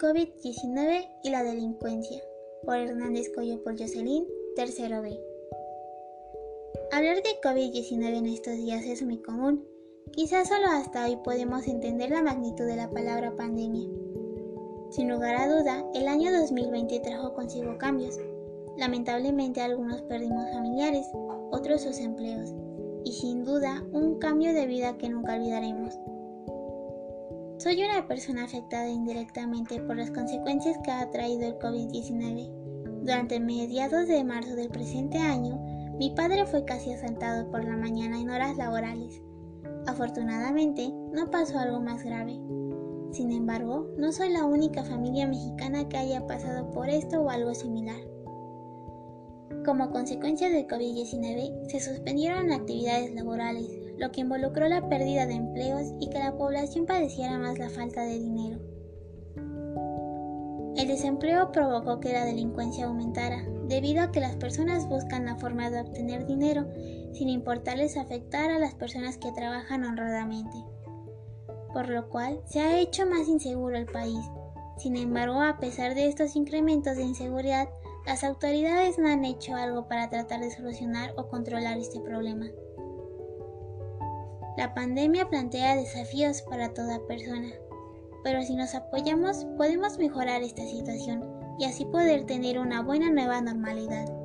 COVID-19 y la delincuencia, por Hernández Coyo por Jocelyn, tercero B. Hablar de COVID-19 en estos días es muy común. Quizás solo hasta hoy podemos entender la magnitud de la palabra pandemia. Sin lugar a duda, el año 2020 trajo consigo cambios. Lamentablemente algunos perdimos familiares, otros sus empleos, y sin duda un cambio de vida que nunca olvidaremos. Soy una persona afectada indirectamente por las consecuencias que ha traído el COVID-19. Durante mediados de marzo del presente año, mi padre fue casi asaltado por la mañana en horas laborales. Afortunadamente, no pasó algo más grave. Sin embargo, no soy la única familia mexicana que haya pasado por esto o algo similar. Como consecuencia del COVID-19, se suspendieron actividades laborales, lo que involucró la pérdida de empleos y que la población padeciera más la falta de dinero. El desempleo provocó que la delincuencia aumentara, debido a que las personas buscan la forma de obtener dinero sin importarles afectar a las personas que trabajan honradamente, por lo cual se ha hecho más inseguro el país. Sin embargo, a pesar de estos incrementos de inseguridad, las autoridades no han hecho algo para tratar de solucionar o controlar este problema. La pandemia plantea desafíos para toda persona, pero si nos apoyamos podemos mejorar esta situación y así poder tener una buena nueva normalidad.